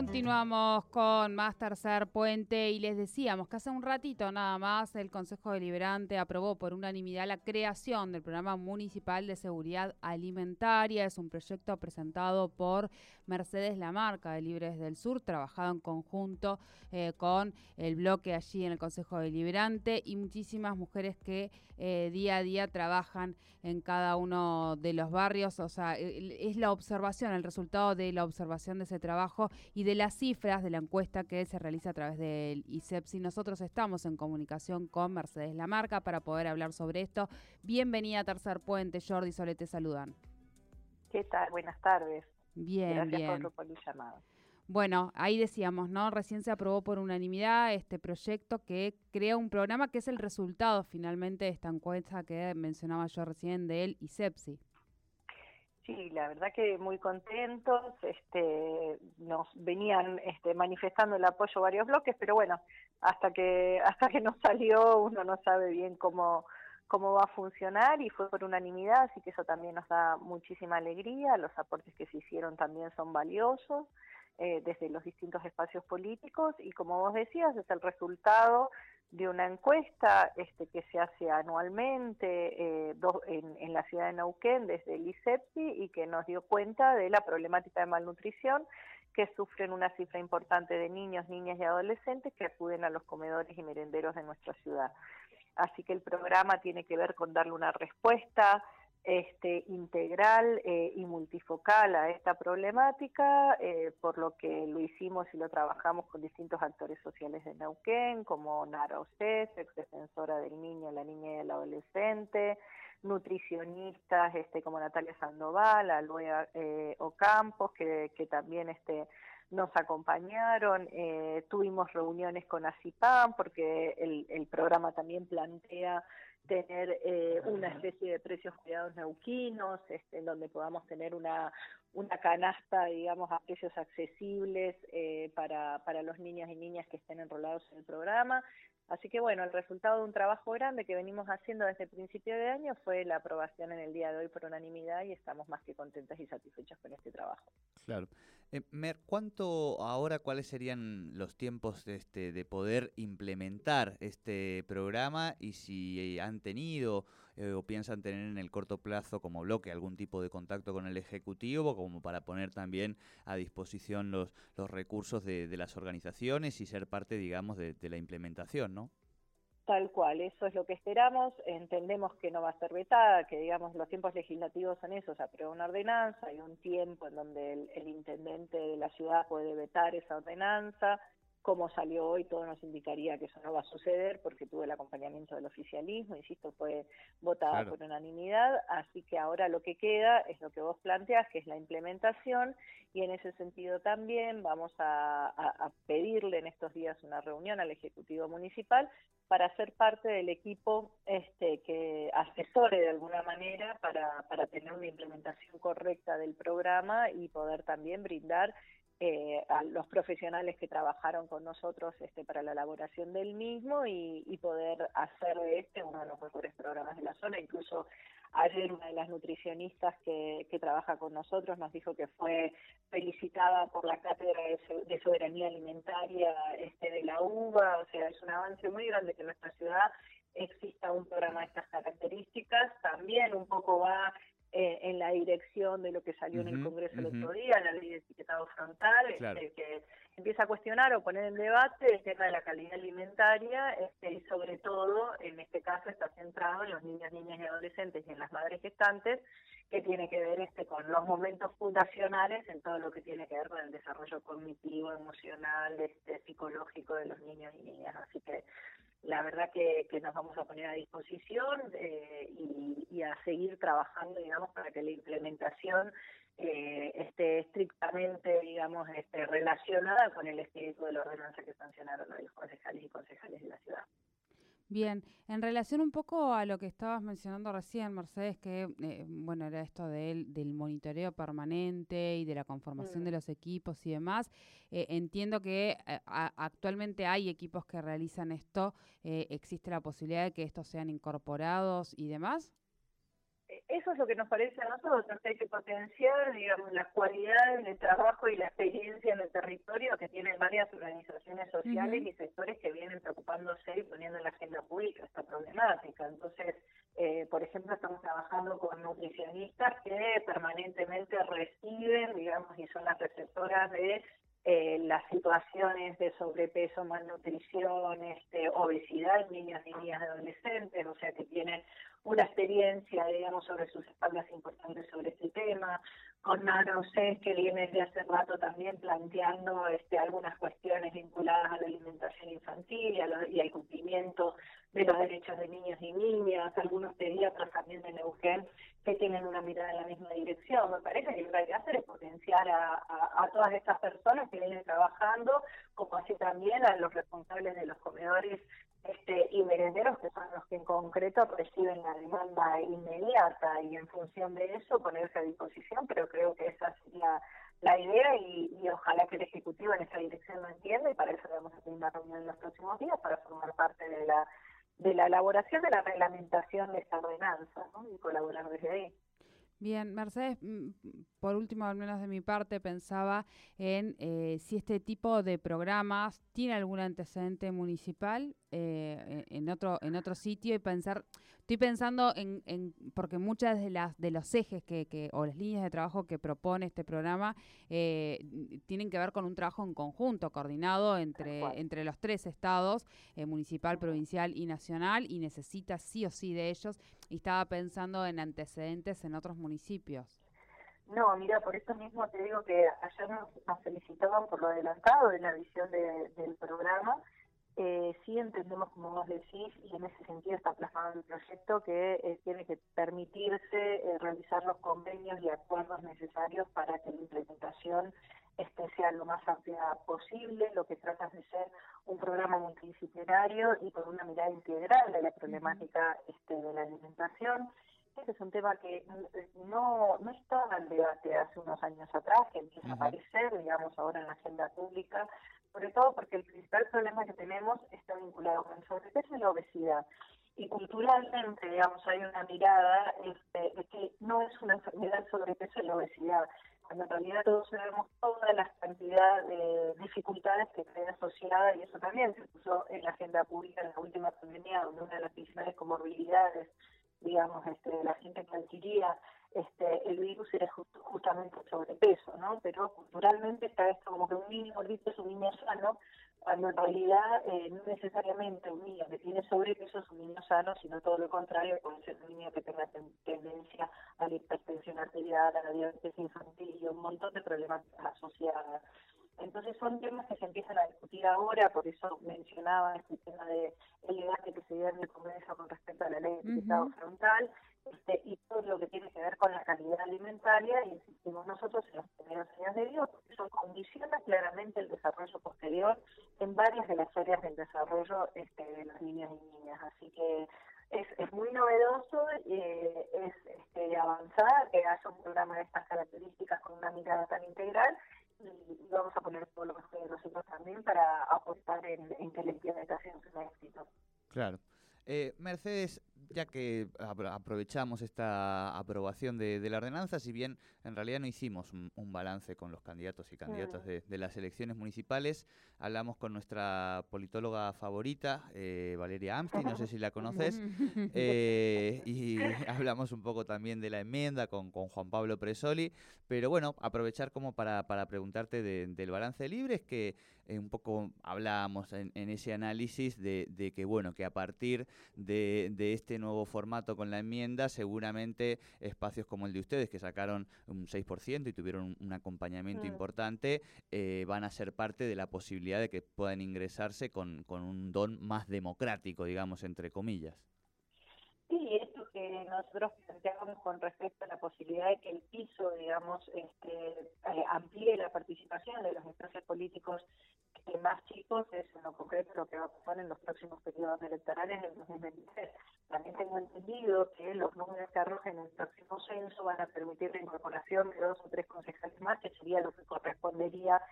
Continuamos con más tercer puente y les decíamos que hace un ratito nada más el Consejo Deliberante aprobó por unanimidad la creación del Programa Municipal de Seguridad Alimentaria. Es un proyecto presentado por Mercedes Lamarca de Libres del Sur, trabajado en conjunto eh, con el bloque allí en el Consejo Deliberante y muchísimas mujeres que eh, día a día trabajan en cada uno de los barrios. O sea, es la observación, el resultado de la observación de ese trabajo y de las cifras de la encuesta que se realiza a través del ISEPSI. Nosotros estamos en comunicación con Mercedes Lamarca para poder hablar sobre esto. Bienvenida a Tercer Puente, Jordi Sole, te saludan. ¿Qué tal? Buenas tardes. Bien, Gracias bien. por, el llamado. Bueno, ahí decíamos, ¿no? Recién se aprobó por unanimidad este proyecto que crea un programa que es el resultado finalmente de esta encuesta que mencionaba yo recién del ISEPSI. Sí, la verdad que muy contentos. Este, nos venían este, manifestando el apoyo varios bloques, pero bueno, hasta que hasta que nos salió uno no sabe bien cómo cómo va a funcionar y fue por unanimidad, así que eso también nos da muchísima alegría. Los aportes que se hicieron también son valiosos eh, desde los distintos espacios políticos y como vos decías es el resultado de una encuesta este, que se hace anualmente eh, en, la ciudad de Neuquén desde el ISEPSI y que nos dio cuenta de la problemática de malnutrición que sufren una cifra importante de niños, niñas y adolescentes que acuden a los comedores y merenderos de nuestra ciudad. Así que el programa tiene que ver con darle una respuesta este, integral eh, y multifocal a esta problemática, eh, por lo que lo hicimos y lo trabajamos con distintos actores sociales de Neuquén, como Nara Océs, ex defensora del niño, la niña y el adolescente, nutricionistas este, como Natalia Sandoval, Aloea eh, Ocampos, que, que también este, nos acompañaron, eh, tuvimos reuniones con ACIPAM porque el, el programa también plantea tener eh, una especie de precios cuidados neuquinos, este, en donde podamos tener una, una canasta, digamos, a precios accesibles eh, para, para los niños y niñas que estén enrolados en el programa. Así que bueno, el resultado de un trabajo grande que venimos haciendo desde el principio de año fue la aprobación en el día de hoy por unanimidad y estamos más que contentas y satisfechas con este trabajo. Claro. Eh, Mer, ¿cuánto ahora, cuáles serían los tiempos de, este, de poder implementar este programa y si han tenido eh, o piensan tener en el corto plazo como bloque algún tipo de contacto con el Ejecutivo como para poner también a disposición los, los recursos de, de las organizaciones y ser parte, digamos, de, la implementación, ¿no? Tal cual, eso es lo que esperamos. Entendemos que no va a ser vetada, que digamos los tiempos legislativos son esos, aprueba una ordenanza, hay un tiempo en donde el intendente de la ciudad puede vetar esa ordenanza. Como salió hoy, todo nos indicaría que eso no va a suceder porque tuvo el acompañamiento del oficialismo, insisto, fue votada claro. por unanimidad, así que ahora lo que queda es lo que vos planteas, que es la implementación, y en ese sentido también vamos a, a, a pedirle en estos días una reunión al Ejecutivo Municipal para ser parte del equipo este, que asesore de alguna manera para, para tener una implementación correcta del programa y poder también brindar eh, a los profesionales que trabajaron con nosotros este, para la elaboración del mismo y, poder hacer de este uno de los mejores programas de la zona. Incluso ayer una de las nutricionistas que, que trabaja con nosotros nos dijo que fue felicitada por la cátedra de, soberanía alimentaria este, de la UBA, o sea, es un avance muy grande que en nuestra ciudad exista un programa de estas características. También un poco va en la dirección de lo que salió uh -huh, en el Congreso uh -huh. el otro día, la ley de etiquetado frontal, claro. este, que empieza a cuestionar o poner en debate el tema de la calidad alimentaria este, y sobre todo, en este caso, está centrado en los niños, niñas y adolescentes y en las madres gestantes, que tiene que ver este, con los momentos fundacionales en todo lo que tiene que ver con el desarrollo cognitivo, emocional, este, psicológico de los niños y niñas. Así que la verdad que, nos vamos a poner a disposición y, a seguir trabajando, digamos, para que la implementación esté estrictamente, digamos, este, relacionada con el espíritu de la ordenanza que sancionaron los concejales y concejales de la ciudad. Bien, en relación un poco a lo que estabas mencionando recién, Mercedes, que eh, bueno, era esto del monitoreo permanente y de la conformación de los equipos y demás, eh, entiendo que eh, actualmente hay equipos que realizan esto, ¿existe la posibilidad de que estos sean incorporados y demás? Eso es lo que nos parece a nosotros, que hay que potenciar, digamos, las cualidades de trabajo y la experiencia en el territorio que tienen varias organizaciones sociales y sectores que vienen preocupándose y poniendo en la agenda pública esta problemática. Entonces, eh, por ejemplo, estamos trabajando con nutricionistas que permanentemente reciben, digamos, y son las receptoras de eh, las situaciones de sobrepeso, malnutrición, este, obesidad en niños y niñas adolescentes, o sea que tienen una experiencia, digamos, sobre sus espaldas importantes sobre este tema, con Narocés, que viene desde hace rato también planteando este, algunas cuestiones vinculadas a la alimentación infantil y, y al cumplimiento de los derechos de niños y niñas, algunos pediatras también de Neuquén que tienen una mirada en la misma dirección. Me parece que lo que hay que hacer es potenciar a, a, todas estas personas que vienen trabajando, como así también a los responsables de los comedores este, y merenderos, que son en concreto reciben la demanda inmediata y en función de eso ponerse a disposición, pero creo que esa sería la idea y, y, ojalá que el Ejecutivo en esa dirección lo entienda y para eso vamos a tener una reunión en los próximos días para formar parte de la de la elaboración de la reglamentación de esta ordenanza ¿no? y colaborar desde ahí. Bien, Mercedes, mm, por último, al menos de mi parte, pensaba en eh, si este tipo de programas tiene algún antecedente municipal eh, en otro en otro sitio y pensar, estoy pensando en, en porque muchas de las de los ejes que, que o las líneas de trabajo que propone este programa eh, tienen que ver con un trabajo en conjunto, coordinado entre entre los tres estados, municipal, provincial y nacional, y necesita sí o sí de ellos. Y estaba pensando en antecedentes en otros municipios. No, mira, por eso mismo te digo que ayer nos, felicitaban por lo adelantado de la visión del programa. Eh, sí entendemos, como vos decís, y en ese sentido está plasmado el proyecto que eh, tiene que permitirse eh, realizar los convenios y acuerdos necesarios para que la implementación este, sea lo más amplia posible. Lo que trata de ser un programa multidisciplinario y con una mirada integral de la problemática este, de la alimentación este es un tema que no, no estaba en debate hace unos años atrás, que empieza a aparecer, digamos, ahora en la agenda pública, sobre todo porque el principal problema que tenemos está vinculado con el sobrepeso y la obesidad. Y culturalmente, digamos, hay una mirada este, de que no es una enfermedad sobrepeso y la obesidad, cuando en realidad todos sabemos toda la cantidad de dificultades que trae asociada, y eso también se puso en la agenda pública en la última pandemia, donde una de las principales comorbilidades digamos, este, la gente que adquiría este, el virus era justamente el sobrepeso, ¿no? Pero culturalmente está esto como que un niño gordito es un niño sano, cuando en realidad eh, no necesariamente un niño que tiene sobrepeso es un niño sano, sino todo lo contrario, puede ser un niño que tenga tendencia a la hipertensión arterial, a la diabetes infantil y un montón de problemáticas asociadas. Entonces son temas que se empiezan a discutir ahora, por eso mencionaba este tema de el debate que se dio en el Congreso con respecto a la ley de Estado frontal este, y todo lo que tiene que ver con la calidad alimentaria, y insistimos nosotros en los primeros años de vida, porque eso condiciona claramente el desarrollo posterior en varias de las áreas del desarrollo este, de los niños y niñas. Así que es, es muy novedoso, eh, es este, avanzar que haya un programa de estas características con una mirada tan integral y vamos a poner todo lo mejor de nosotros también para apostar en, en que la implementación sea un éxito. Claro. Eh, Mercedes, ya que aprovechamos esta aprobación de, la ordenanza, si bien en realidad no hicimos un, balance con los candidatos y candidatas de, las elecciones municipales, hablamos con nuestra politóloga favorita, eh, Valeria Amsti, no sé si la conoces, eh, y hablamos un poco también de la enmienda con, Juan Pablo Presoli, pero bueno, aprovechar como para, preguntarte del balance libre, es que un poco hablábamos en, ese análisis de, que, bueno, que a partir de, de este nuevo formato con la enmienda, seguramente espacios como el de ustedes, que sacaron un 6% y tuvieron un, acompañamiento mm. importante, eh, van a ser parte de la posibilidad de que puedan ingresarse con, con un don más democrático, digamos, entre comillas. Sí, esto que nosotros planteábamos con respecto a la posibilidad de que el piso, digamos, este, eh, amplíe la participación de los espacios políticos más chicos, es en lo concreto lo que va a pasar en los próximos periodos electorales del 2023. También tengo entendido que los números que arrojen en el próximo censo van a permitir la incorporación de dos o tres concejales más, que sería lo que correspondería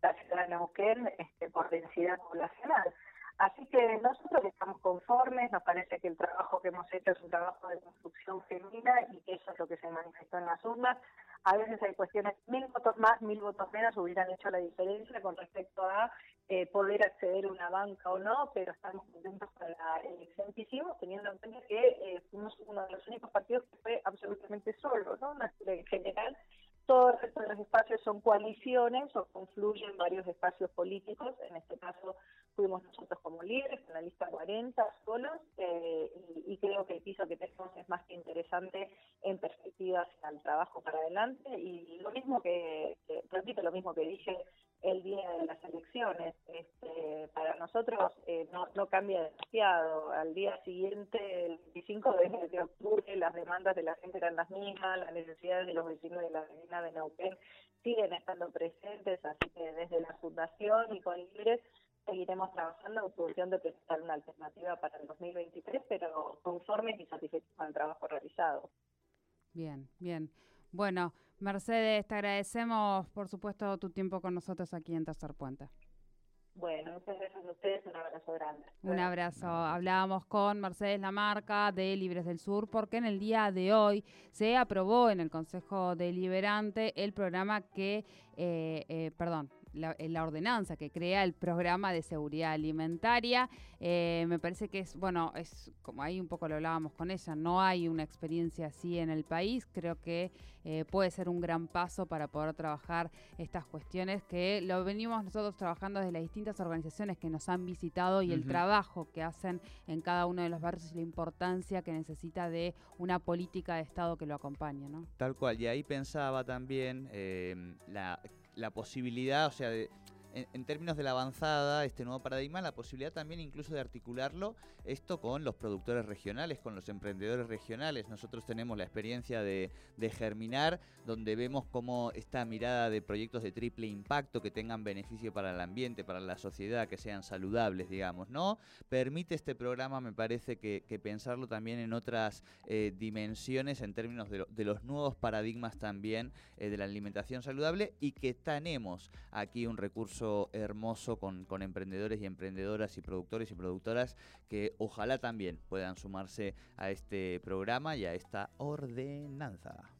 la ciudad de Neuquén este, por densidad poblacional. Así que nosotros estamos conformes, nos parece que el trabajo que hemos hecho es un trabajo de construcción femenina y que eso es lo que se manifestó en las urnas. A veces hay cuestiones, mil votos más, mil votos menos hubieran hecho la diferencia con respecto a eh, poder acceder a una banca o no, pero estamos contentos con la elección que hicimos, teniendo en cuenta que eh, fuimos uno de los únicos partidos que fue absolutamente solo, ¿no? En general, todo el resto de los espacios son coaliciones o confluyen varios espacios políticos. En este caso fuimos nosotros como líderes, con la lista 40 solos, eh, y, creo que el piso que tenemos es más que interesante en perspectiva hacia trabajo para adelante. Y lo mismo que repito, lo mismo que dije el día de las elecciones. Este, para nosotros eh, no, no cambia demasiado. Al día siguiente, el 25 de, octubre, las demandas de la gente eran las mismas, las necesidades de los vecinos de la avenida de Neuquén siguen estando presentes, así que desde la Fundación y con Libres seguiremos trabajando en función de presentar una alternativa para el 2023, pero conformes y satisfechos con el trabajo realizado. Bien, bien. Bueno, Mercedes, te agradecemos, por supuesto, tu tiempo con nosotros aquí en Tercer Puente. Bueno, muchas gracias a ustedes, un abrazo grande. Un abrazo. Hablábamos con Mercedes Lamarca de Libres del Sur porque en el día de hoy se aprobó en el Consejo Deliberante el programa que, eh, eh, perdón, la, ordenanza que crea el programa de seguridad alimentaria. Eh, me parece que es, bueno, es como ahí un poco lo hablábamos con ella, no hay una experiencia así en el país. Creo que eh, puede ser un gran paso para poder trabajar estas cuestiones que lo venimos nosotros trabajando desde las distintas organizaciones que nos han visitado y el trabajo que hacen en cada uno de los barrios y la importancia que necesita de una política de Estado que lo acompañe. ¿no? Tal cual, y ahí pensaba también eh, la la posibilidad, o sea, de, en, términos de la avanzada, este nuevo paradigma, la posibilidad también incluso de articularlo esto con los productores regionales, con los emprendedores regionales. Nosotros tenemos la experiencia de, Germinar, donde vemos cómo esta mirada de proyectos de triple impacto que tengan beneficio para el ambiente, para la sociedad, que sean saludables, digamos, ¿no? Permite este programa, me parece que, pensarlo también en otras eh, dimensiones en términos de, los nuevos paradigmas también eh, de la alimentación saludable y que tenemos aquí un recurso hermoso con, emprendedores y emprendedoras y productores y productoras que ojalá también puedan sumarse a este programa y a esta ordenanza.